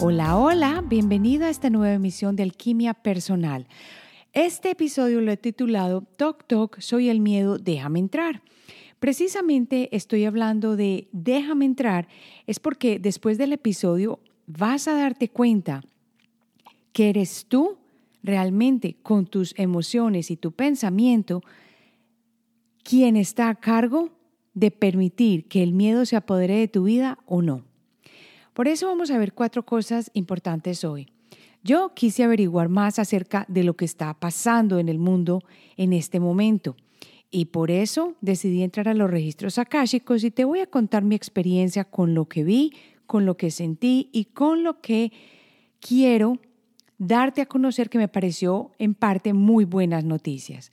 Hola, hola, bienvenido a esta nueva emisión de Alquimia Personal. Este episodio lo he titulado Toc Toc, soy el miedo, déjame entrar. Precisamente estoy hablando de déjame entrar, es porque después del episodio vas a darte cuenta que eres tú realmente con tus emociones y tu pensamiento quien está a cargo de permitir que el miedo se apodere de tu vida o no. Por eso vamos a ver cuatro cosas importantes hoy. Yo quise averiguar más acerca de lo que está pasando en el mundo en este momento y por eso decidí entrar a los registros akáshicos y te voy a contar mi experiencia con lo que vi, con lo que sentí y con lo que quiero darte a conocer que me pareció en parte muy buenas noticias.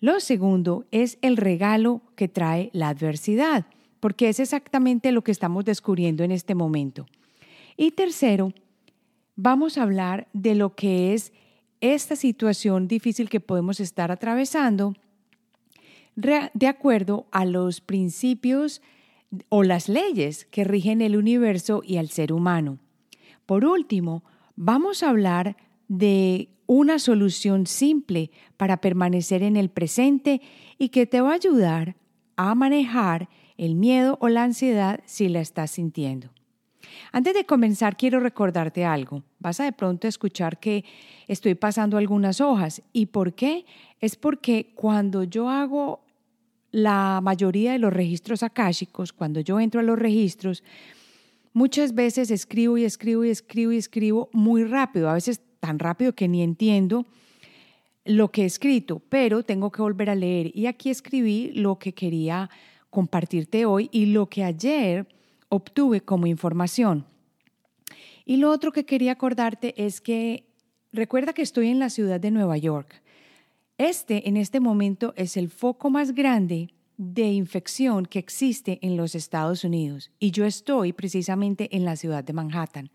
Lo segundo es el regalo que trae la adversidad porque es exactamente lo que estamos descubriendo en este momento. Y tercero, vamos a hablar de lo que es esta situación difícil que podemos estar atravesando de acuerdo a los principios o las leyes que rigen el universo y al ser humano. Por último, vamos a hablar de una solución simple para permanecer en el presente y que te va a ayudar a manejar el miedo o la ansiedad si la estás sintiendo. Antes de comenzar, quiero recordarte algo. Vas a de pronto escuchar que estoy pasando algunas hojas. ¿Y por qué? Es porque cuando yo hago la mayoría de los registros akáshicos, cuando yo entro a los registros, muchas veces escribo y escribo y escribo y escribo muy rápido, a veces tan rápido que ni entiendo lo que he escrito, pero tengo que volver a leer. Y aquí escribí lo que quería compartirte hoy y lo que ayer obtuve como información. Y lo otro que quería acordarte es que recuerda que estoy en la ciudad de Nueva York. Este en este momento es el foco más grande de infección que existe en los Estados Unidos y yo estoy precisamente en la ciudad de Manhattan.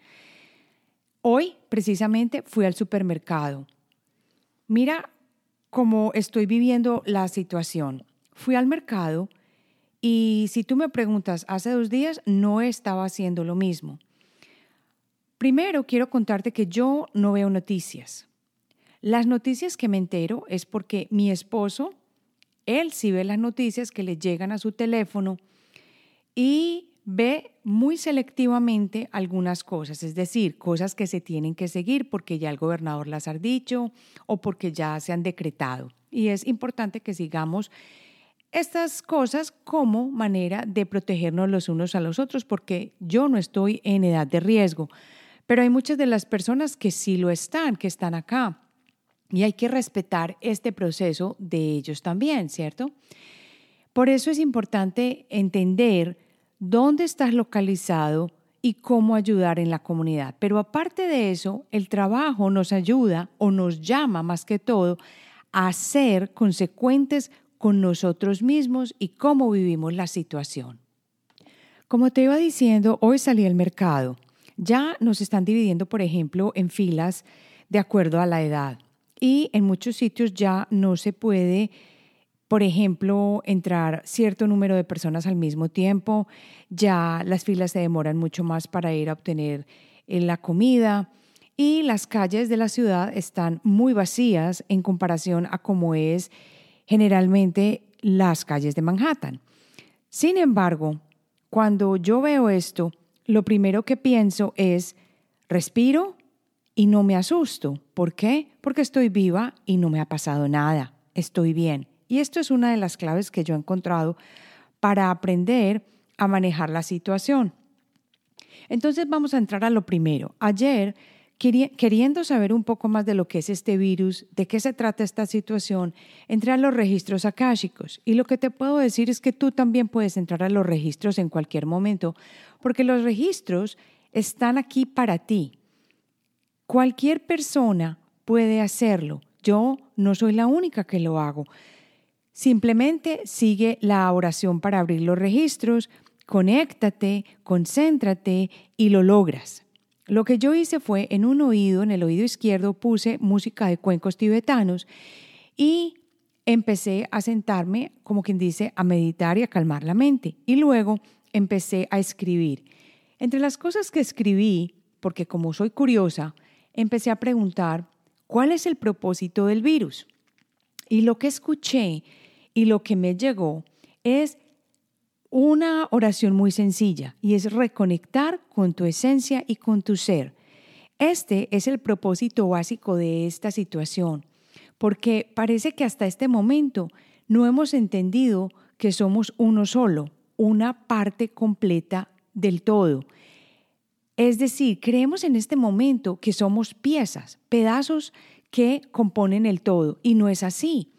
Hoy precisamente fui al supermercado. Mira cómo estoy viviendo la situación. Fui al mercado y si tú me preguntas, hace dos días no estaba haciendo lo mismo. Primero quiero contarte que yo no veo noticias. Las noticias que me entero es porque mi esposo, él sí ve las noticias que le llegan a su teléfono y ve muy selectivamente algunas cosas, es decir, cosas que se tienen que seguir porque ya el gobernador las ha dicho o porque ya se han decretado. Y es importante que sigamos estas cosas como manera de protegernos los unos a los otros, porque yo no estoy en edad de riesgo, pero hay muchas de las personas que sí lo están, que están acá, y hay que respetar este proceso de ellos también, ¿cierto? Por eso es importante entender dónde estás localizado y cómo ayudar en la comunidad. Pero aparte de eso, el trabajo nos ayuda o nos llama más que todo a ser consecuentes con nosotros mismos y cómo vivimos la situación. Como te iba diciendo, hoy salí al mercado. Ya nos están dividiendo, por ejemplo, en filas de acuerdo a la edad. Y en muchos sitios ya no se puede, por ejemplo, entrar cierto número de personas al mismo tiempo. Ya las filas se demoran mucho más para ir a obtener eh, la comida. Y las calles de la ciudad están muy vacías en comparación a cómo es generalmente las calles de Manhattan. Sin embargo, cuando yo veo esto, lo primero que pienso es, respiro y no me asusto. ¿Por qué? Porque estoy viva y no me ha pasado nada. Estoy bien. Y esto es una de las claves que yo he encontrado para aprender a manejar la situación. Entonces vamos a entrar a lo primero. Ayer queriendo saber un poco más de lo que es este virus, de qué se trata esta situación, entré a los registros akáshicos. Y lo que te puedo decir es que tú también puedes entrar a los registros en cualquier momento, porque los registros están aquí para ti. Cualquier persona puede hacerlo. Yo no soy la única que lo hago. Simplemente sigue la oración para abrir los registros, conéctate, concéntrate y lo logras. Lo que yo hice fue en un oído, en el oído izquierdo, puse música de cuencos tibetanos y empecé a sentarme, como quien dice, a meditar y a calmar la mente. Y luego empecé a escribir. Entre las cosas que escribí, porque como soy curiosa, empecé a preguntar cuál es el propósito del virus. Y lo que escuché y lo que me llegó es una oración muy sencilla y es reconectar con tu esencia y con tu ser. Este es el propósito básico de esta situación, porque parece que hasta este momento no hemos entendido que somos uno solo, una parte completa del todo. Es decir, creemos en este momento que somos piezas, pedazos que componen el todo, y no es así.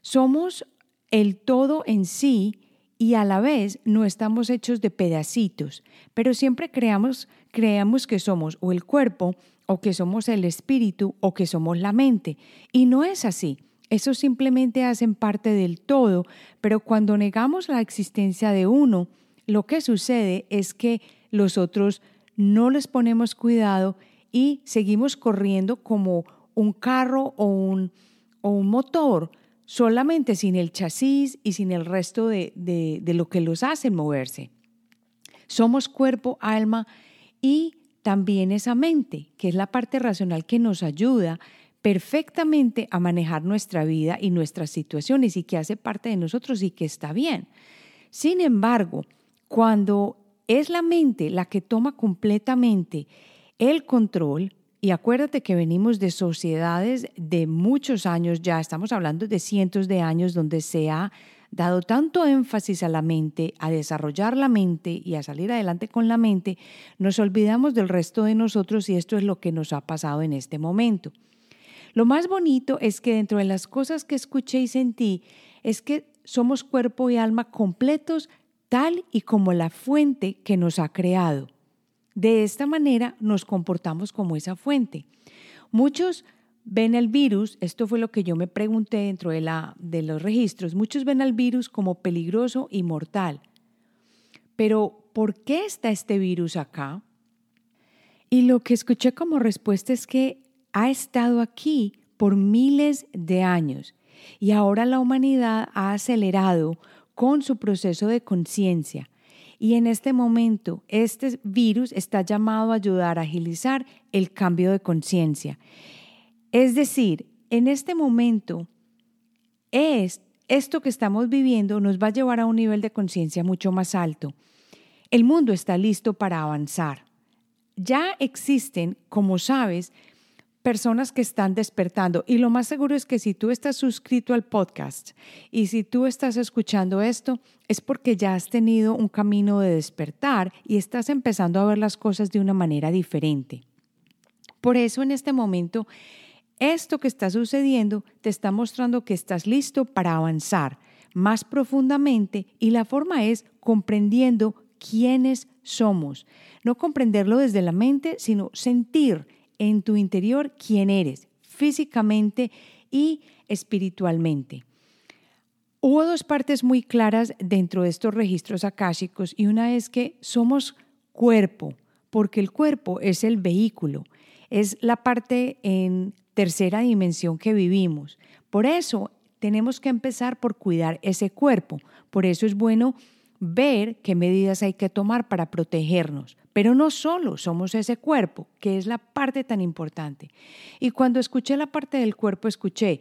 Somos el todo en sí y a la vez no estamos hechos de pedacitos, pero siempre creamos, creamos que somos o el cuerpo, o que somos el espíritu, o que somos la mente. Y no es así. Eso simplemente hacen parte del todo, pero cuando negamos la existencia de uno, lo que sucede es que los otros no les ponemos cuidado y seguimos corriendo como un carro o un, o un motor solamente sin el chasis y sin el resto de, de, lo que los hace moverse. Somos cuerpo, alma y también esa mente, que es la parte racional que nos ayuda perfectamente a manejar nuestra vida y nuestras situaciones y que hace parte de nosotros y que está bien. Sin embargo, cuando es la mente la que toma completamente el control, y acuérdate que venimos de sociedades de muchos años ya, estamos hablando de cientos de años donde se ha dado tanto énfasis a la mente, a desarrollar la mente y a salir adelante con la mente, nos olvidamos del resto de nosotros y esto es lo que nos ha pasado en este momento. Lo más bonito es que dentro de las cosas que escuché y sentí es que somos cuerpo y alma completos tal y como la fuente que nos ha creado. De esta manera nos comportamos como esa fuente. Muchos ven el virus, esto fue lo que yo me pregunté dentro de, la, de los registros, muchos ven al virus como peligroso y mortal. Pero, ¿por qué está este virus acá? Y lo que escuché como respuesta es que ha estado aquí por miles de años y ahora la humanidad ha acelerado con su proceso de conciencia y en este momento, este virus está llamado a ayudar a agilizar el cambio de conciencia. Es decir, en este momento, es esto que estamos viviendo nos va a llevar a un nivel de conciencia mucho más alto. El mundo está listo para avanzar. Ya existen, como sabes, personas que están despertando. Y lo más seguro es que si tú estás suscrito al podcast y si tú estás escuchando esto, es porque ya has tenido un camino de despertar y estás empezando a ver las cosas de una manera diferente. Por eso en este momento, esto que está sucediendo te está mostrando que estás listo para avanzar más profundamente y la forma es comprendiendo quiénes somos. No comprenderlo desde la mente, sino sentir en tu interior quién eres, físicamente y espiritualmente. Hubo dos partes muy claras dentro de estos registros akáshicos y una es que somos cuerpo, porque el cuerpo es el vehículo, es la parte en tercera dimensión que vivimos. Por eso tenemos que empezar por cuidar ese cuerpo. Por eso es bueno ver qué medidas hay que tomar para protegernos. Pero no solo somos ese cuerpo, que es la parte tan importante. Y cuando escuché la parte del cuerpo, escuché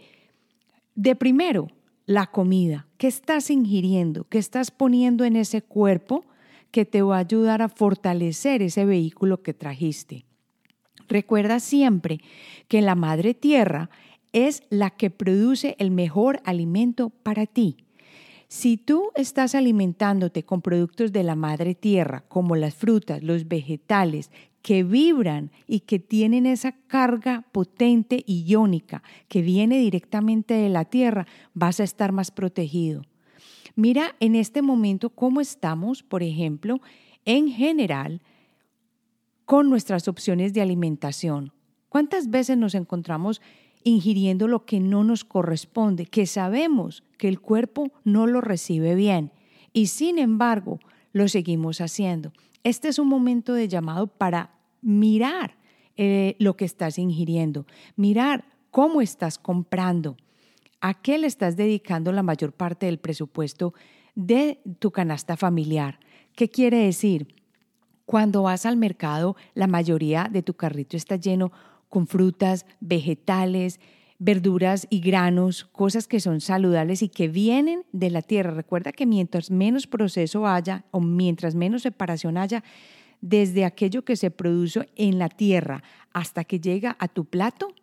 de primero la comida, qué estás ingiriendo, qué estás poniendo en ese cuerpo que te va a ayudar a fortalecer ese vehículo que trajiste. Recuerda siempre que la madre tierra es la que produce el mejor alimento para ti. Si tú estás alimentándote con productos de la madre tierra, como las frutas, los vegetales, que vibran y que tienen esa carga potente y iónica que viene directamente de la tierra, vas a estar más protegido. Mira en este momento cómo estamos, por ejemplo, en general, con nuestras opciones de alimentación. ¿Cuántas veces nos encontramos ingiriendo lo que no nos corresponde, que sabemos que el cuerpo no lo recibe bien y sin embargo lo seguimos haciendo? Este es un momento de llamado para mirar eh, lo que estás ingiriendo, mirar cómo estás comprando, a qué le estás dedicando la mayor parte del presupuesto de tu canasta familiar. ¿Qué quiere decir? Cuando vas al mercado, la mayoría de tu carrito está lleno con frutas, vegetales, verduras y granos, cosas que son saludables y que vienen de la tierra. Recuerda que mientras menos proceso haya o mientras menos separación haya, desde aquello que se produce en la tierra hasta que llega a tu plato,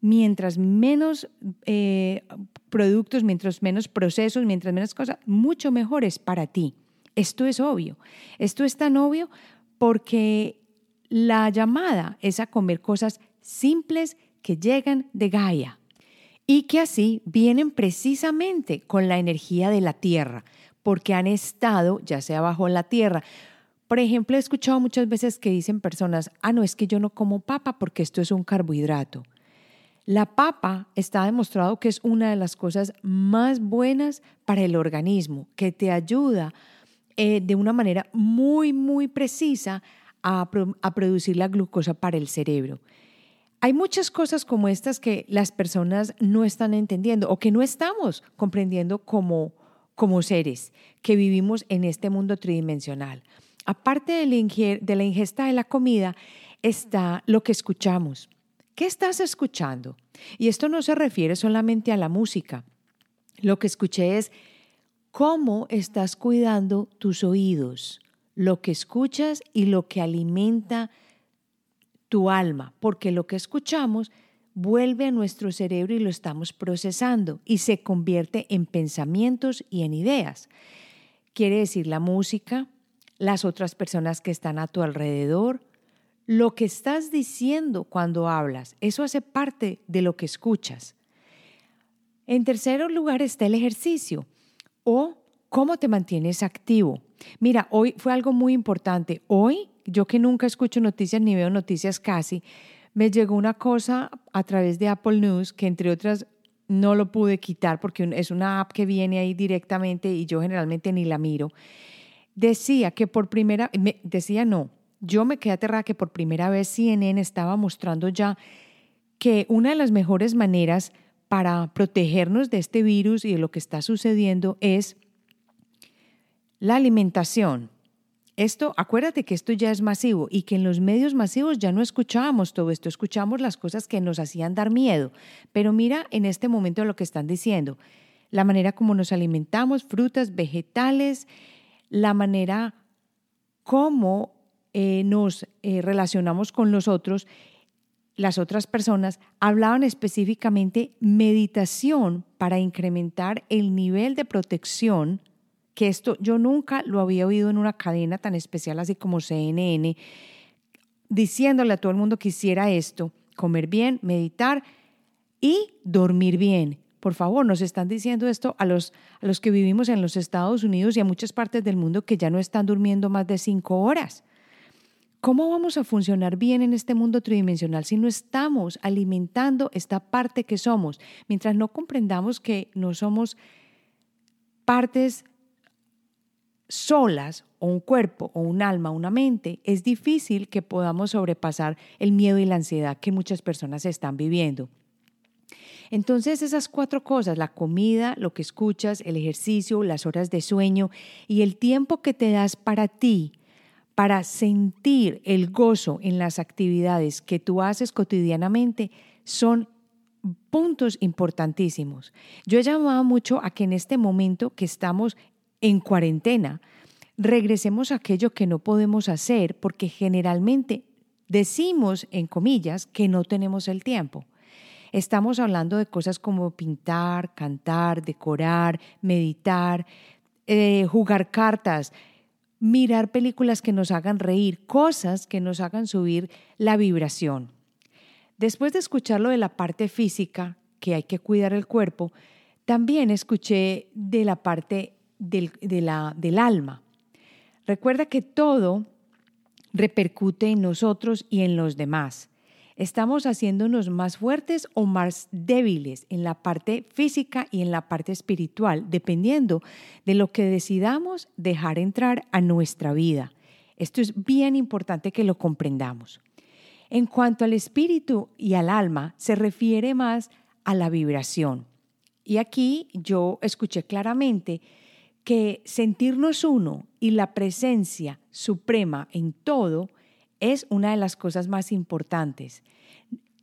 mientras menos eh, productos, mientras menos procesos, mientras menos cosas, mucho mejor es para ti. Esto es obvio. Esto es tan obvio porque la llamada es a comer cosas simples que llegan de Gaia y que así vienen precisamente con la energía de la tierra, porque han estado ya sea bajo la tierra. Por ejemplo, he escuchado muchas veces que dicen personas, ah, no, es que yo no como papa porque esto es un carbohidrato. La papa está demostrado que es una de las cosas más buenas para el organismo, que te ayuda eh, de una manera muy, muy precisa a, a producir la glucosa para el cerebro. Hay muchas cosas como estas que las personas no están entendiendo o que no estamos comprendiendo como, como seres que vivimos en este mundo tridimensional. Aparte de la, ingesta de la comida, está lo que escuchamos. ¿Qué estás escuchando? Y esto no se refiere solamente a la música. Lo que escuché es cómo estás cuidando tus oídos, lo que escuchas y lo que alimenta tu alma, porque lo que escuchamos vuelve a nuestro cerebro y lo estamos procesando y se convierte en pensamientos y en ideas. Quiere decir la música, las otras personas que están a tu alrededor, lo que estás diciendo cuando hablas, eso hace parte de lo que escuchas. En tercer lugar está el ejercicio o cómo te mantienes activo. Mira, hoy fue algo muy importante. Hoy, yo que nunca escucho noticias ni veo noticias casi, me llegó una cosa a través de Apple News que entre otras no lo pude quitar porque es una app que viene ahí directamente y yo generalmente ni la miro. Decía que por primera, decía no, yo me quedé aterrada que por primera vez CNN estaba mostrando ya que una de las mejores maneras para protegernos de este virus y de lo que está sucediendo es la alimentación. Esto, acuérdate que esto ya es masivo y que en los medios masivos ya no escuchábamos todo esto, escuchamos las cosas que nos hacían dar miedo. Pero mira en este momento lo que están diciendo, la manera como nos alimentamos, frutas, vegetales, la manera como eh, nos eh, relacionamos con los otros, las otras personas, hablaban específicamente meditación para incrementar el nivel de protección, que esto yo nunca lo había oído en una cadena tan especial así como CNN, diciéndole a todo el mundo que hiciera esto, comer bien, meditar y dormir bien. Por favor, nos están diciendo esto a los, a los que vivimos en los Estados Unidos y a muchas partes del mundo que ya no están durmiendo más de cinco horas. ¿Cómo vamos a funcionar bien en este mundo tridimensional si no estamos alimentando esta parte que somos? Mientras no comprendamos que no somos partes solas o un cuerpo o un alma, una mente, es difícil que podamos sobrepasar el miedo y la ansiedad que muchas personas están viviendo. Entonces esas cuatro cosas, la comida, lo que escuchas, el ejercicio, las horas de sueño y el tiempo que te das para ti, para sentir el gozo en las actividades que tú haces cotidianamente son puntos importantísimos. Yo he llamado mucho a que en este momento que estamos en cuarentena, regresemos a aquello que no podemos hacer porque generalmente decimos, en comillas, que no tenemos el tiempo. Estamos hablando de cosas como pintar, cantar, decorar, meditar, eh, jugar cartas, mirar películas que nos hagan reír, cosas que nos hagan subir la vibración. Después de escuchar lo de la parte física, que hay que cuidar el cuerpo, también escuché de la parte del, del alma. Recuerda que todo repercute en nosotros y en los demás. Estamos haciéndonos más fuertes o más débiles en la parte física y en la parte espiritual, dependiendo de lo que decidamos dejar entrar a nuestra vida. Esto es bien importante que lo comprendamos. En cuanto al espíritu y al alma, se refiere más a la vibración. Y aquí yo escuché claramente que sentirnos uno y la presencia suprema en todo es una de las cosas más importantes.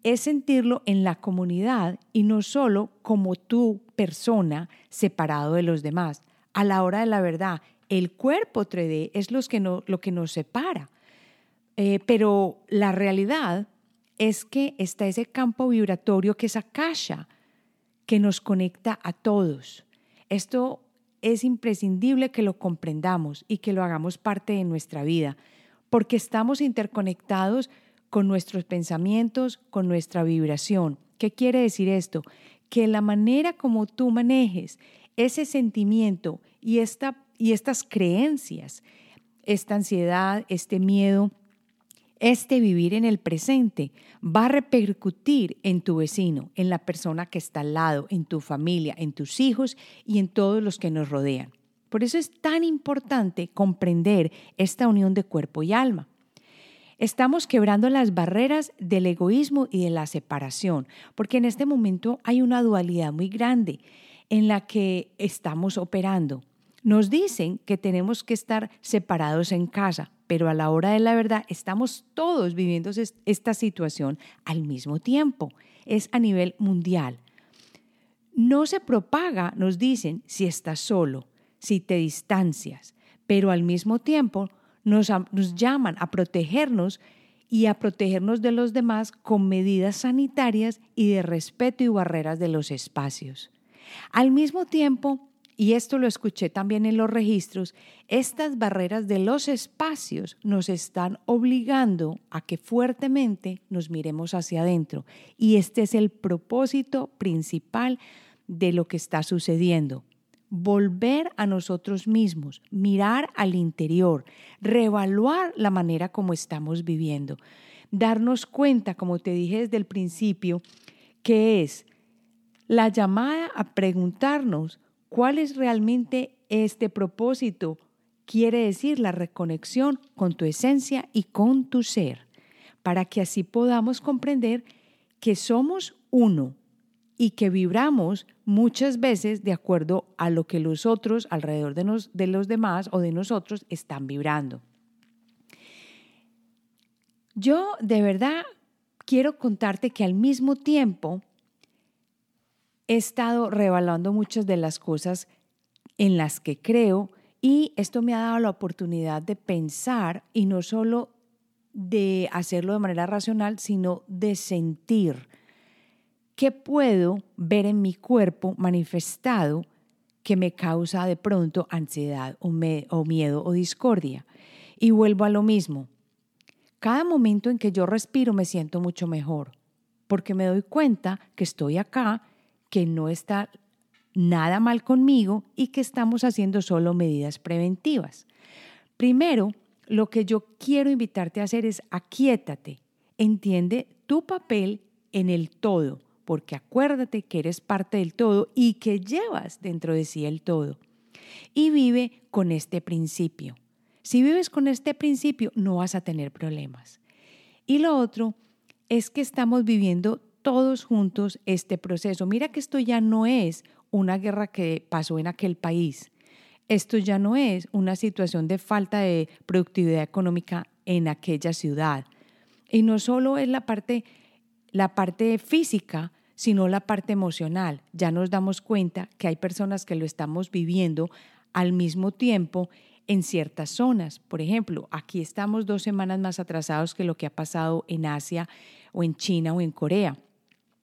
Es sentirlo en la comunidad y no solo como tu persona separado de los demás. A la hora de la verdad, el cuerpo 3D es lo que, lo que nos separa. Eh, pero la realidad es que está ese campo vibratorio que es Akasha, que nos conecta a todos. Esto es imprescindible que lo comprendamos y que lo hagamos parte de nuestra vida, porque estamos interconectados con nuestros pensamientos, con nuestra vibración. ¿Qué quiere decir esto? Que la manera como tú manejes ese sentimiento y, esta, y estas creencias, esta ansiedad, este miedo, este vivir en el presente va a repercutir en tu vecino, en la persona que está al lado, en tu familia, en tus hijos y en todos los que nos rodean. Por eso es tan importante comprender esta unión de cuerpo y alma. Estamos quebrando las barreras del egoísmo y de la separación, porque en este momento hay una dualidad muy grande en la que estamos operando. Nos dicen que tenemos que estar separados en casa, pero a la hora de la verdad estamos todos viviendo esta situación al mismo tiempo. Es a nivel mundial. No se propaga, nos dicen, si estás solo, si te distancias, pero al mismo tiempo nos, nos llaman a protegernos y a protegernos de los demás con medidas sanitarias y de respeto y barreras de los espacios. Al mismo tiempo, y esto lo escuché también en los registros, estas barreras de los espacios nos están obligando a que fuertemente nos miremos hacia adentro. Y este es el propósito principal de lo que está sucediendo. Volver a nosotros mismos, mirar al interior, reevaluar la manera como estamos viviendo, darnos cuenta, como te dije desde el principio, que es la llamada a preguntarnos ¿Cuál es realmente este propósito? Quiere decir la reconexión con tu esencia y con tu ser, para que así podamos comprender que somos uno y que vibramos muchas veces de acuerdo a lo que los otros alrededor de, de los demás o de nosotros están vibrando. Yo de verdad quiero contarte que al mismo tiempo he estado revaluando muchas de las cosas en las que creo y esto me ha dado la oportunidad de pensar y no solo de hacerlo de manera racional, sino de sentir qué puedo ver en mi cuerpo manifestado que me causa de pronto ansiedad o, o miedo o discordia. Y vuelvo a lo mismo. Cada momento en que yo respiro me siento mucho mejor, porque me doy cuenta que estoy acá que no está nada mal conmigo y que estamos haciendo solo medidas preventivas. Primero, lo que yo quiero invitarte a hacer es aquíétate, entiende tu papel en el todo, porque acuérdate que eres parte del todo y que llevas dentro de sí el todo. Y vive con este principio. Si vives con este principio, no vas a tener problemas. Y lo otro es que estamos viviendo todos juntos este proceso. Mira que esto ya no es una guerra que pasó en aquel país. Esto ya no es una situación de falta de productividad económica en aquella ciudad. Y no solo es la parte, la parte física, sino la parte emocional. Ya nos damos cuenta que hay personas que lo estamos viviendo al mismo tiempo en ciertas zonas. Por ejemplo, aquí estamos dos semanas más atrasados que lo que ha pasado en Asia o en China o en Corea.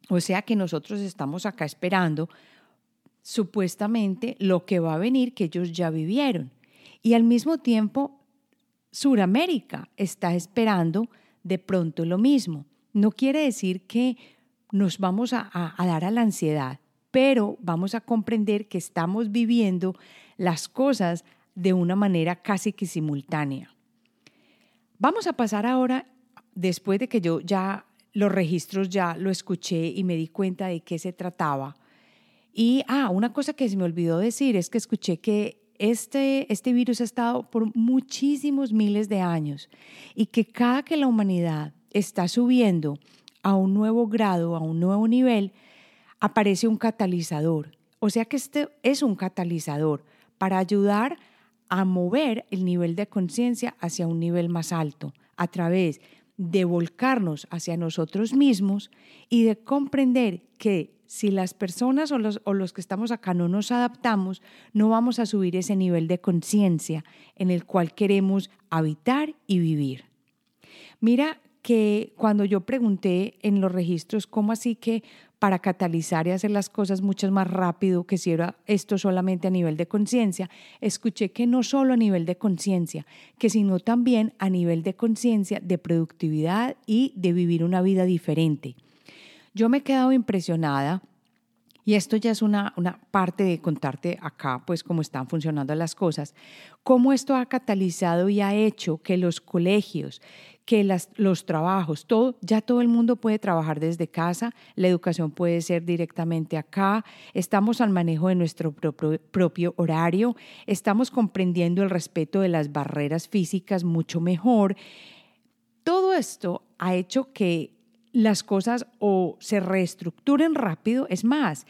O sea que nosotros estamos acá esperando supuestamente lo que va a venir que ellos ya vivieron. Y al mismo tiempo, Suramérica está esperando de pronto lo mismo. No quiere decir que nos vamos a, a, dar a la ansiedad, pero vamos a comprender que estamos viviendo las cosas de una manera casi que simultánea. Vamos a pasar ahora, después de que yo ya los registros ya lo escuché y me di cuenta de qué se trataba. Y, ah, una cosa que se me olvidó decir es que escuché que este, este virus ha estado por muchísimos miles de años y que cada que la humanidad está subiendo a un nuevo grado, a un nuevo nivel, aparece un catalizador. O sea que este es un catalizador para ayudar a mover el nivel de conciencia hacia un nivel más alto a través de volcarnos hacia nosotros mismos y de comprender que si las personas o los, o los que estamos acá no nos adaptamos, no vamos a subir ese nivel de conciencia en el cual queremos habitar y vivir. Mira que cuando yo pregunté en los registros cómo así que para catalizar y hacer las cosas mucho más rápido que si era esto solamente a nivel de conciencia, escuché que no solo a nivel de conciencia, que sino también a nivel de conciencia, de productividad y de vivir una vida diferente. Yo me he quedado impresionada y esto ya es una, una, parte de contarte acá, pues cómo están funcionando las cosas, cómo esto ha catalizado y ha hecho que los colegios, que las, los trabajos, todo, ya todo el mundo puede trabajar desde casa, la educación puede ser directamente acá, estamos al manejo de nuestro propio, propio horario, estamos comprendiendo el respeto de las barreras físicas mucho mejor. Todo esto ha hecho que las cosas o se reestructuren rápido. Es más,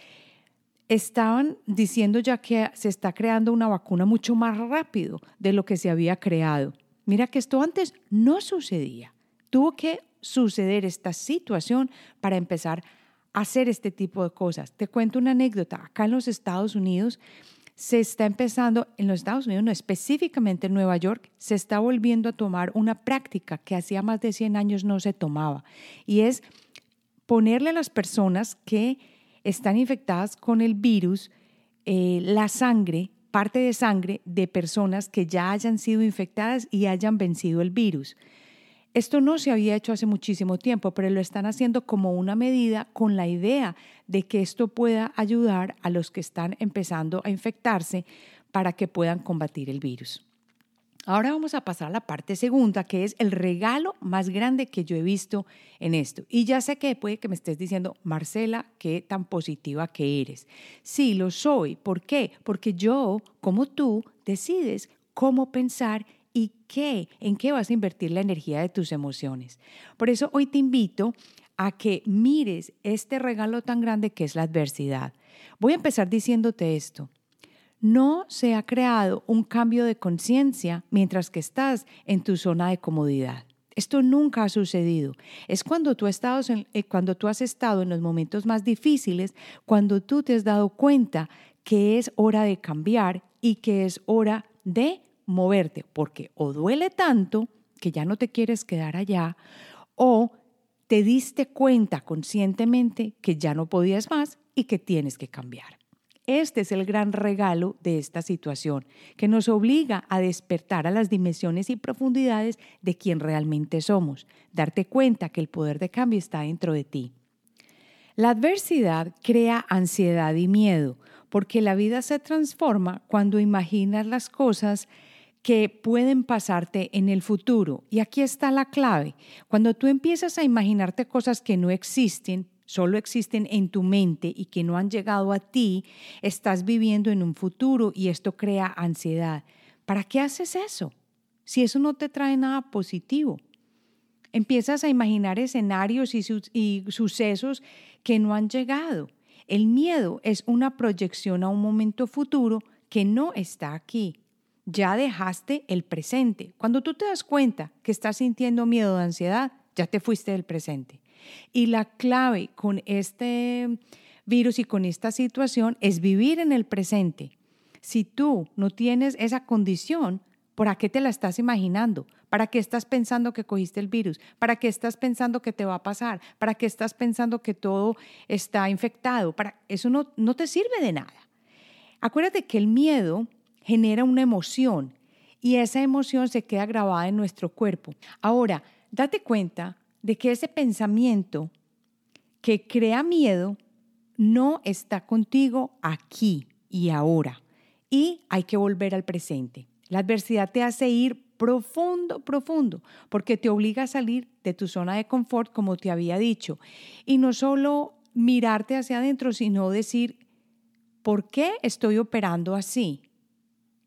estaban diciendo ya que se está creando una vacuna mucho más rápido de lo que se había creado. Mira que esto antes no sucedía. Tuvo que suceder esta situación para empezar a hacer este tipo de cosas. Te cuento una anécdota. Acá en los Estados Unidos se está empezando, en los Estados Unidos, no específicamente en Nueva York, se está volviendo a tomar una práctica que hacía más de 100 años no se tomaba, y es ponerle a las personas que están infectadas con el virus eh, la sangre, parte de sangre de personas que ya hayan sido infectadas y hayan vencido el virus. Esto no se había hecho hace muchísimo tiempo, pero lo están haciendo como una medida con la idea de que esto pueda ayudar a los que están empezando a infectarse para que puedan combatir el virus. Ahora vamos a pasar a la parte segunda, que es el regalo más grande que yo he visto en esto. Y ya sé que puede que me estés diciendo, Marcela, qué tan positiva que eres. Sí, lo soy. ¿Por qué? Porque yo, como tú, decides cómo pensar y qué, en qué vas a invertir la energía de tus emociones. Por eso hoy te invito a que mires este regalo tan grande que es la adversidad. Voy a empezar diciéndote esto. No se ha creado un cambio de conciencia mientras que estás en tu zona de comodidad. Esto nunca ha sucedido. Es cuando tú, eh, cuando tú has estado en los momentos más difíciles, cuando tú te has dado cuenta que es hora de cambiar y que es hora de moverte, porque o duele tanto que ya no te quieres quedar allá, o te diste cuenta conscientemente que ya no podías más y que tienes que cambiar. Este es el gran regalo de esta situación, que nos obliga a despertar a las dimensiones y profundidades de quien realmente somos, darte cuenta que el poder de cambio está dentro de ti. La adversidad crea ansiedad y miedo, porque la vida se transforma cuando imaginas las cosas que pueden pasarte en el futuro. Y aquí está la clave. Cuando tú empiezas a imaginarte cosas que no existen, solo existen en tu mente y que no han llegado a ti, estás viviendo en un futuro y esto crea ansiedad. ¿Para qué haces eso? Si eso no te trae nada positivo. Empiezas a imaginar escenarios y, y sucesos que no han llegado. El miedo es una proyección a un momento futuro que no está aquí ya dejaste el presente. Cuando tú te das cuenta que estás sintiendo miedo o ansiedad, ya te fuiste del presente. Y la clave con este virus y con esta situación es vivir en el presente. Si tú no tienes esa condición, ¿por qué te la estás imaginando? ¿Para qué estás pensando que cogiste el virus? ¿Para qué estás pensando que te va a pasar? ¿Para qué estás pensando que todo está infectado? Para eso no, no te sirve de nada. Acuérdate que el miedo genera una emoción y esa emoción se queda grabada en nuestro cuerpo. Ahora, date cuenta de que ese pensamiento que crea miedo no está contigo aquí y ahora y hay que volver al presente. La adversidad te hace ir profundo, profundo, porque te obliga a salir de tu zona de confort, como te había dicho. Y no solo mirarte hacia adentro, sino decir, ¿por qué estoy operando así?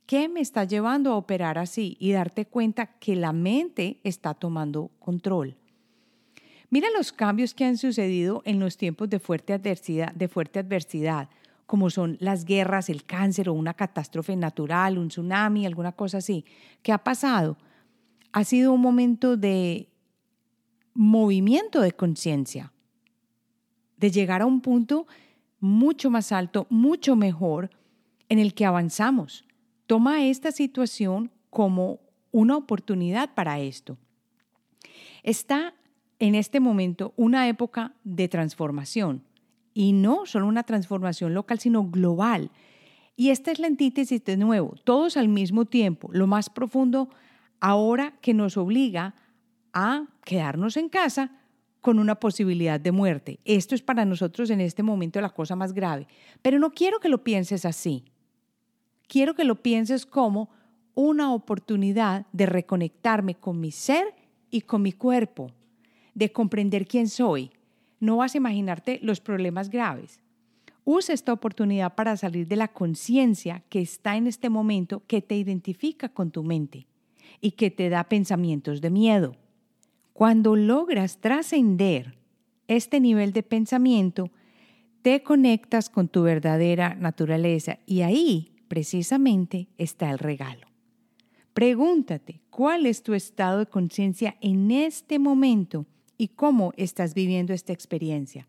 ¿Qué me está llevando a operar así? Y darte cuenta que la mente está tomando control. Mira los cambios que han sucedido en los tiempos de fuerte adversidad, de fuerte adversidad, como son las guerras, el cáncer o una catástrofe natural, un tsunami, alguna cosa así. ¿Qué ha pasado? Ha sido un momento de movimiento de conciencia, de llegar a un punto mucho más alto, mucho mejor, en el que avanzamos. Toma esta situación como una oportunidad para esto. Está en este momento una época de transformación y no solo una transformación local, sino global. Y esta es la antítesis de nuevo, todos al mismo tiempo, lo más profundo ahora que nos obliga a quedarnos en casa con una posibilidad de muerte. Esto es para nosotros en este momento la cosa más grave. Pero no quiero que lo pienses así. Quiero que lo pienses como una oportunidad de reconectarme con mi ser y con mi cuerpo de comprender quién soy. No vas a imaginarte los problemas graves. Usa esta oportunidad para salir de la conciencia que está en este momento que te identifica con tu mente y que te da pensamientos de miedo. Cuando logras trascender este nivel de pensamiento, te conectas con tu verdadera naturaleza y ahí precisamente está el regalo. Pregúntate, ¿cuál es tu estado de conciencia en este momento y cómo estás viviendo esta experiencia.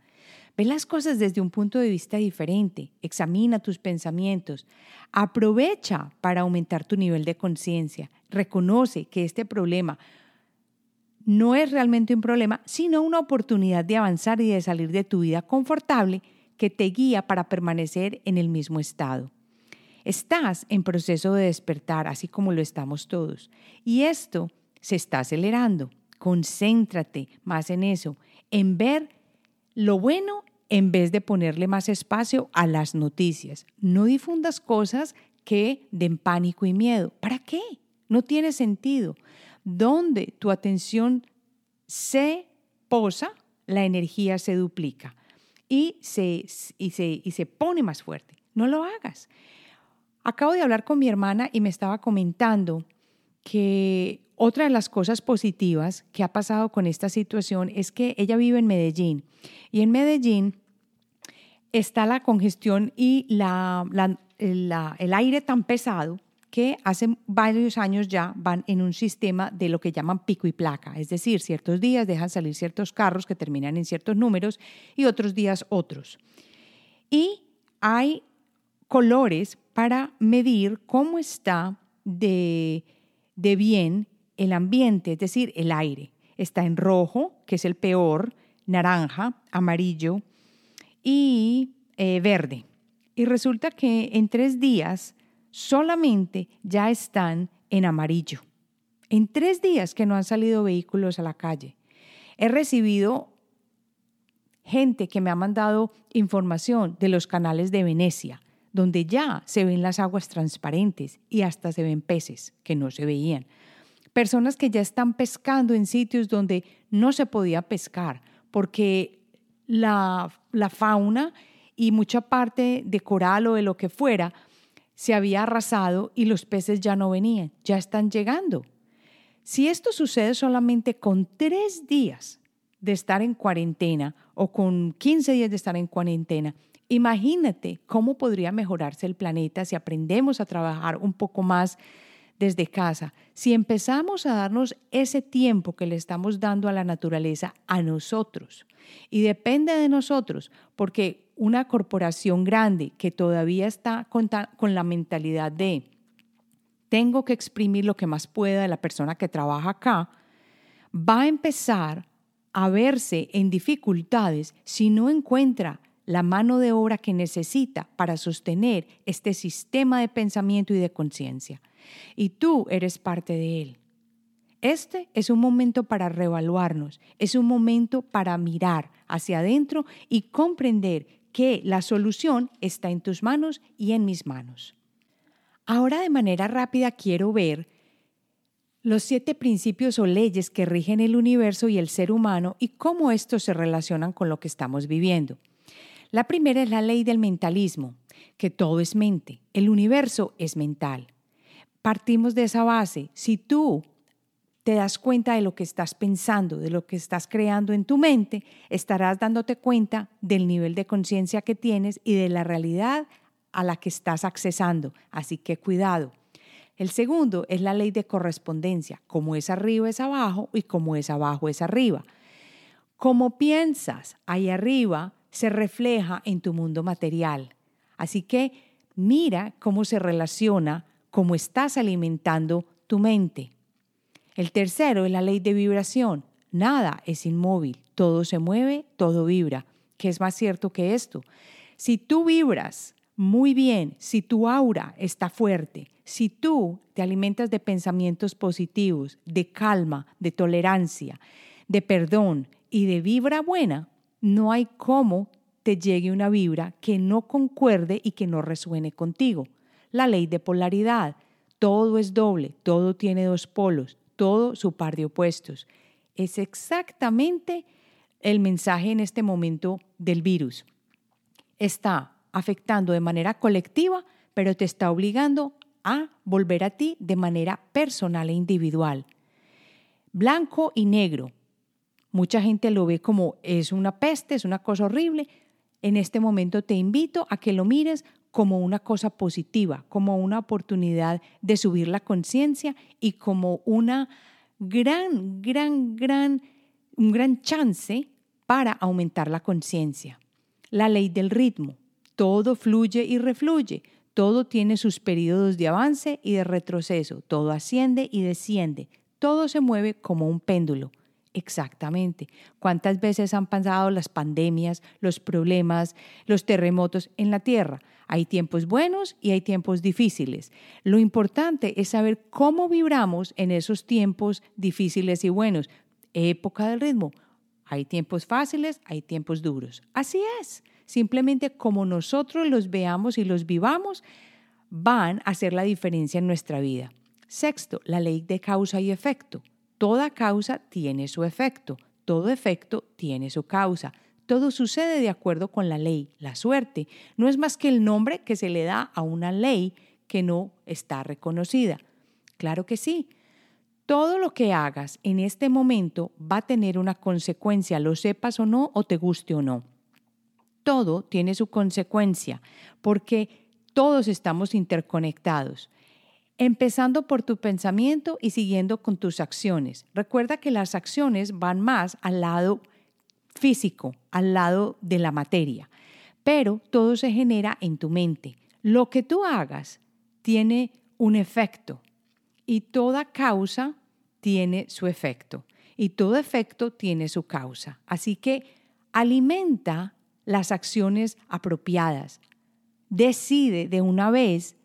Ve las cosas desde un punto de vista diferente, examina tus pensamientos, aprovecha para aumentar tu nivel de conciencia, reconoce que este problema no es realmente un problema, sino una oportunidad de avanzar y de salir de tu vida confortable que te guía para permanecer en el mismo estado. Estás en proceso de despertar, así como lo estamos todos, y esto se está acelerando. Concéntrate más en eso, en ver lo bueno en vez de ponerle más espacio a las noticias. No difundas cosas que den pánico y miedo. ¿Para qué? No tiene sentido. Donde tu atención se posa, la energía se duplica y se, y se, y se pone más fuerte. No lo hagas. Acabo de hablar con mi hermana y me estaba comentando que otra de las cosas positivas que ha pasado con esta situación es que ella vive en Medellín y en Medellín está la congestión y la, el aire tan pesado que hace varios años ya van en un sistema de lo que llaman pico y placa, es decir, ciertos días dejan salir ciertos carros que terminan en ciertos números y otros días otros. Y hay colores para medir cómo está de, de bien el ambiente, es decir, el aire. Está en rojo, que es el peor, naranja, amarillo y eh, verde. Y resulta que en tres días solamente ya están en amarillo. En tres días que no han salido vehículos a la calle. He recibido gente que me ha mandado información de los canales de Venecia, donde ya se ven las aguas transparentes y hasta se ven peces que no se veían personas que ya están pescando en sitios donde no se podía pescar, porque la, fauna y mucha parte de coral o de lo que fuera se había arrasado y los peces ya no venían, ya están llegando. Si esto sucede solamente con tres días de estar en cuarentena o con 15 días de estar en cuarentena, imagínate cómo podría mejorarse el planeta si aprendemos a trabajar un poco más desde casa, si empezamos a darnos ese tiempo que le estamos dando a la naturaleza a nosotros, y depende de nosotros, porque una corporación grande que todavía está con, la mentalidad de tengo que exprimir lo que más pueda de la persona que trabaja acá, va a empezar a verse en dificultades si no encuentra la mano de obra que necesita para sostener este sistema de pensamiento y de conciencia y tú eres parte de él. Este es un momento para reevaluarnos, es un momento para mirar hacia adentro y comprender que la solución está en tus manos y en mis manos. Ahora de manera rápida quiero ver los siete principios o leyes que rigen el universo y el ser humano y cómo estos se relacionan con lo que estamos viviendo. La primera es la ley del mentalismo, que todo es mente, el universo es mental. Partimos de esa base. Si tú te das cuenta de lo que estás pensando, de lo que estás creando en tu mente, estarás dándote cuenta del nivel de conciencia que tienes y de la realidad a la que estás accesando. Así que cuidado. El segundo es la ley de correspondencia. Como es arriba es abajo y como es abajo es arriba. Como piensas ahí arriba se refleja en tu mundo material. Así que mira cómo se relaciona, cómo estás alimentando tu mente. El tercero es la ley de vibración. Nada es inmóvil, todo se mueve, todo vibra. ¿Qué es más cierto que esto? Si tú vibras muy bien, si tu aura está fuerte, si tú te alimentas de pensamientos positivos, de calma, de tolerancia, de perdón y de vibra buena, no hay cómo te llegue una vibra que no concuerde y que no resuene contigo. La ley de polaridad. Todo es doble, todo tiene dos polos, todo su par de opuestos. Es exactamente el mensaje en este momento del virus. Está afectando de manera colectiva, pero te está obligando a volver a ti de manera personal e individual. Blanco y negro. Mucha gente lo ve como es una peste, es una cosa horrible. En este momento te invito a que lo mires como una cosa positiva, como una oportunidad de subir la conciencia y como una gran, gran, gran, un gran chance para aumentar la conciencia. La ley del ritmo. Todo fluye y refluye. Todo tiene sus periodos de avance y de retroceso. Todo asciende y desciende. Todo se mueve como un péndulo. Exactamente. ¿Cuántas veces han pasado las pandemias, los problemas, los terremotos en la Tierra? Hay tiempos buenos y hay tiempos difíciles. Lo importante es saber cómo vibramos en esos tiempos difíciles y buenos. Época del ritmo. Hay tiempos fáciles, hay tiempos duros. Así es. Simplemente como nosotros los veamos y los vivamos, van a hacer la diferencia en nuestra vida. Sexto, la ley de causa y efecto. Toda causa tiene su efecto, todo efecto tiene su causa. Todo sucede de acuerdo con la ley. La suerte no es más que el nombre que se le da a una ley que no está reconocida. Claro que sí. Todo lo que hagas en este momento va a tener una consecuencia, lo sepas o no, o te guste o no. Todo tiene su consecuencia, porque todos estamos interconectados empezando por tu pensamiento y siguiendo con tus acciones. Recuerda que las acciones van más al lado físico, al lado de la materia, pero todo se genera en tu mente. Lo que tú hagas tiene un efecto y toda causa tiene su efecto y todo efecto tiene su causa. Así que alimenta las acciones apropiadas. Decide de una vez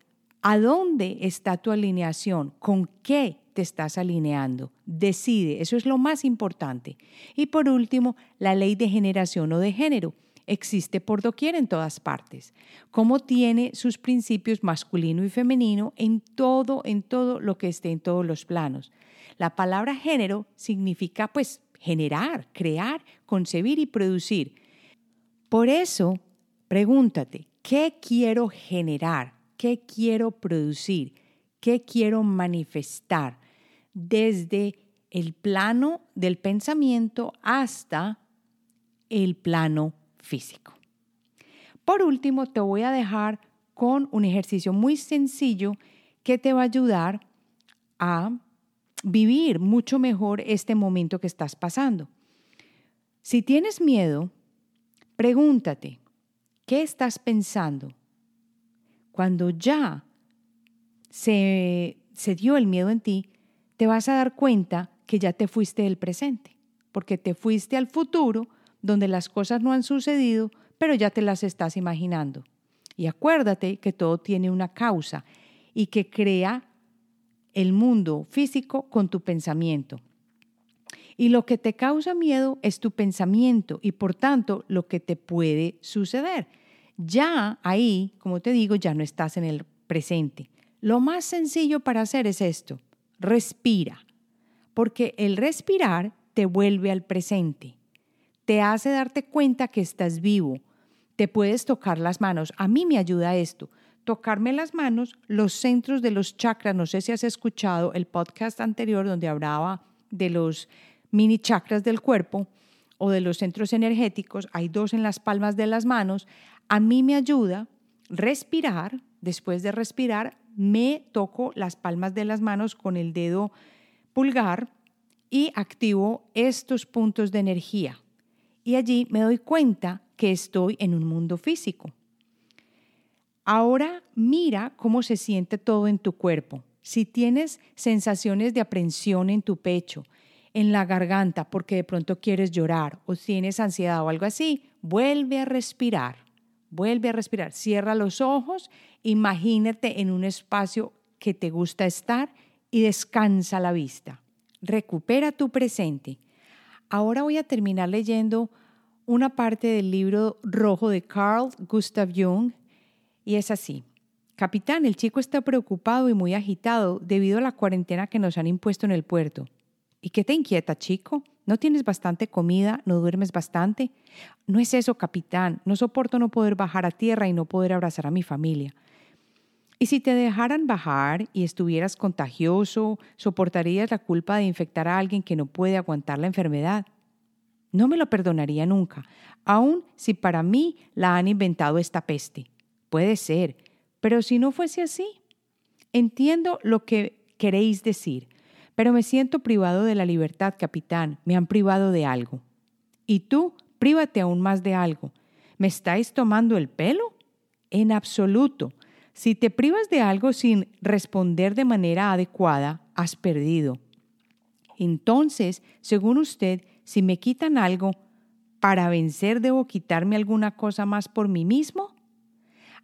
¿A dónde está tu alineación? ¿Con qué te estás alineando? Decide, eso es lo más importante. Y por último, la ley de generación o de género existe por doquier en todas partes. Cómo tiene sus principios masculino y femenino en todo, en todo lo que esté en todos los planos. La palabra género significa pues generar, crear, concebir y producir. Por eso, pregúntate, ¿qué quiero generar? Qué quiero producir, qué quiero manifestar desde el plano del pensamiento hasta el plano físico. Por último, te voy a dejar con un ejercicio muy sencillo que te va a ayudar a vivir mucho mejor este momento que estás pasando. Si tienes miedo, pregúntate, ¿qué estás pensando? Cuando ya se, dio el miedo en ti, te vas a dar cuenta que ya te fuiste del presente, porque te fuiste al futuro donde las cosas no han sucedido, pero ya te las estás imaginando. Y acuérdate que todo tiene una causa y que crea el mundo físico con tu pensamiento. Y lo que te causa miedo es tu pensamiento y por tanto lo que te puede suceder ya ahí, como te digo, ya no estás en el presente. Lo más sencillo para hacer es esto. Respira. porque el respirar te vuelve al presente, te hace darte cuenta que estás vivo, te puedes tocar las manos. A mí me ayuda esto, tocarme las manos, los centros de los chakras. No sé si has escuchado el podcast anterior donde hablaba de los mini chakras del cuerpo o de los centros energéticos. Hay dos en las palmas de las manos. A mí me ayuda respirar. Después de respirar, me toco las palmas de las manos con el dedo pulgar y activo estos puntos de energía. Y allí me doy cuenta que estoy en un mundo físico. Ahora mira cómo se siente todo en tu cuerpo. Si tienes sensaciones de aprensión en tu pecho, en la garganta porque de pronto quieres llorar o tienes ansiedad o algo así, vuelve a respirar. Vuelve a respirar. Cierra los ojos, imagínate en un espacio que te gusta estar y descansa la vista. Recupera tu presente. Ahora voy a terminar leyendo una parte del libro rojo de Carl Gustav Jung y es así. Capitán, el chico está preocupado y muy agitado debido a la cuarentena que nos han impuesto en el puerto. ¿Y qué te inquieta, chico? ¿No tienes bastante comida? ¿No duermes bastante? No es eso, capitán. No soporto no poder bajar a tierra y no poder abrazar a mi familia. Y si te dejaran bajar y estuvieras contagioso, ¿soportarías la culpa de infectar a alguien que no puede aguantar la enfermedad? No me lo perdonaría nunca, aun si para mí la han inventado esta peste. Puede ser, pero si no fuese así. Entiendo lo que queréis decir, pero me siento privado de la libertad, capitán. Me han privado de algo. Y tú, prívate aún más de algo. ¿Me estáis tomando el pelo? En absoluto. Si te privas de algo sin responder de manera adecuada, has perdido. Entonces, según usted, si me quitan algo, para vencer debo quitarme alguna cosa más por mí mismo.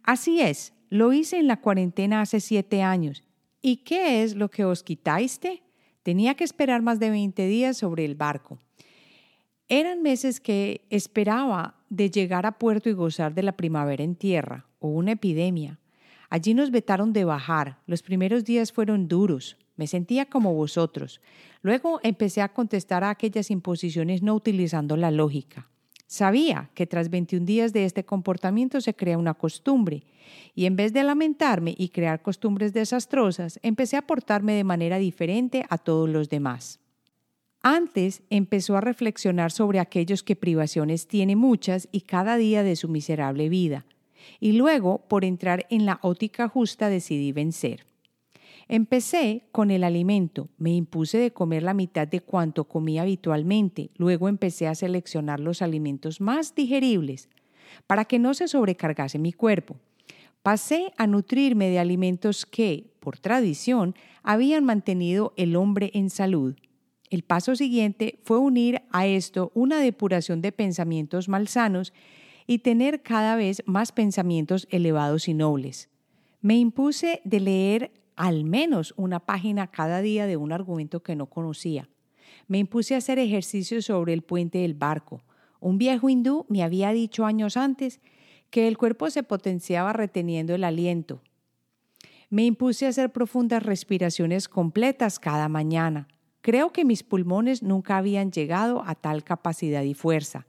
Así es, lo hice en la cuarentena hace siete años. ¿Y qué es lo que os quitaste? Tenía que esperar más de 20 días sobre el barco. Eran meses que esperaba de llegar a puerto y gozar de la primavera en tierra, o una epidemia, Allí nos vetaron de bajar. Los primeros días fueron duros. Me sentía como vosotros. Luego empecé a contestar a aquellas imposiciones no utilizando la lógica. Sabía que tras 21 días de este comportamiento se crea una costumbre, y en vez de lamentarme y crear costumbres desastrosas, empecé a portarme de manera diferente a todos los demás. Antes empezó a reflexionar sobre aquellos que privaciones tiene muchas y cada día de su miserable vida y luego, por entrar en la ótica justa, decidí vencer. Empecé con el alimento, me impuse de comer la mitad de cuanto comía habitualmente, luego empecé a seleccionar los alimentos más digeribles para que no se sobrecargase mi cuerpo. Pasé a nutrirme de alimentos que, por tradición, habían mantenido el hombre en salud. El paso siguiente fue unir a esto una depuración de pensamientos malsanos y tener cada vez más pensamientos elevados y nobles. Me impuse de leer al menos una página cada día de un argumento que no conocía. Me impuse a hacer ejercicios sobre el puente del barco. Un viejo hindú me había dicho años antes que el cuerpo se potenciaba reteniendo el aliento. Me impuse a hacer profundas respiraciones completas cada mañana. Creo que mis pulmones nunca habían llegado a tal capacidad y fuerza.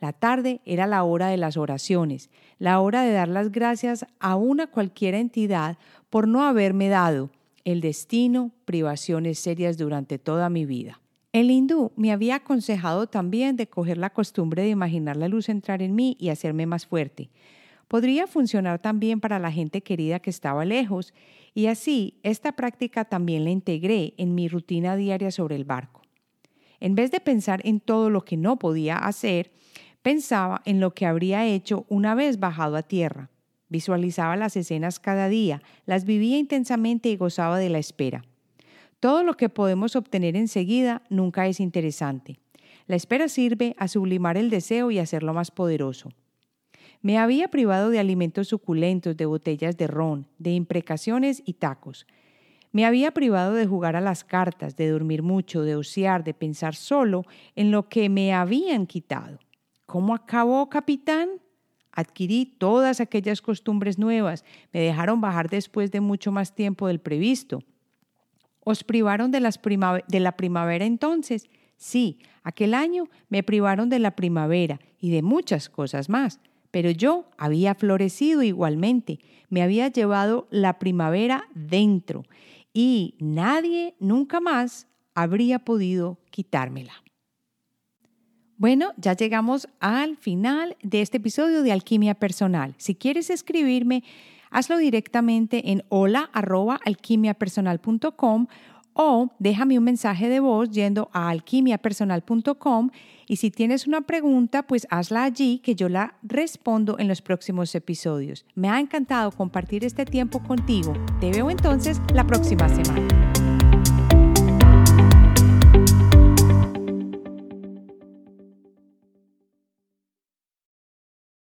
La tarde era la hora de las oraciones, la hora de dar las gracias a una cualquiera entidad por no haberme dado el destino, privaciones serias durante toda mi vida. El hindú me había aconsejado también de coger la costumbre de imaginar la luz entrar en mí y hacerme más fuerte. Podría funcionar también para la gente querida que estaba lejos, y así esta práctica también la integré en mi rutina diaria sobre el barco. En vez de pensar en todo lo que no podía hacer, Pensaba en lo que habría hecho una vez bajado a tierra. Visualizaba las escenas cada día, las vivía intensamente y gozaba de la espera. Todo lo que podemos obtener enseguida nunca es interesante. La espera sirve a sublimar el deseo y hacerlo más poderoso. Me había privado de alimentos suculentos, de botellas de ron, de imprecaciones y tacos. Me había privado de jugar a las cartas, de dormir mucho, de ociar, de pensar solo en lo que me habían quitado. ¿Cómo acabó, capitán? Adquirí todas aquellas costumbres nuevas, me dejaron bajar después de mucho más tiempo del previsto. ¿Os privaron de, las de la primavera entonces? Sí, aquel año me privaron de la primavera y de muchas cosas más, pero yo había florecido igualmente, me había llevado la primavera dentro y nadie nunca más habría podido quitármela. Bueno, ya llegamos al final de este episodio de Alquimia Personal. Si quieres escribirme, hazlo directamente en hola.alquimiapersonal.com o déjame un mensaje de voz yendo a alquimiapersonal.com y si tienes una pregunta, pues hazla allí que yo la respondo en los próximos episodios. Me ha encantado compartir este tiempo contigo. Te veo entonces la próxima semana.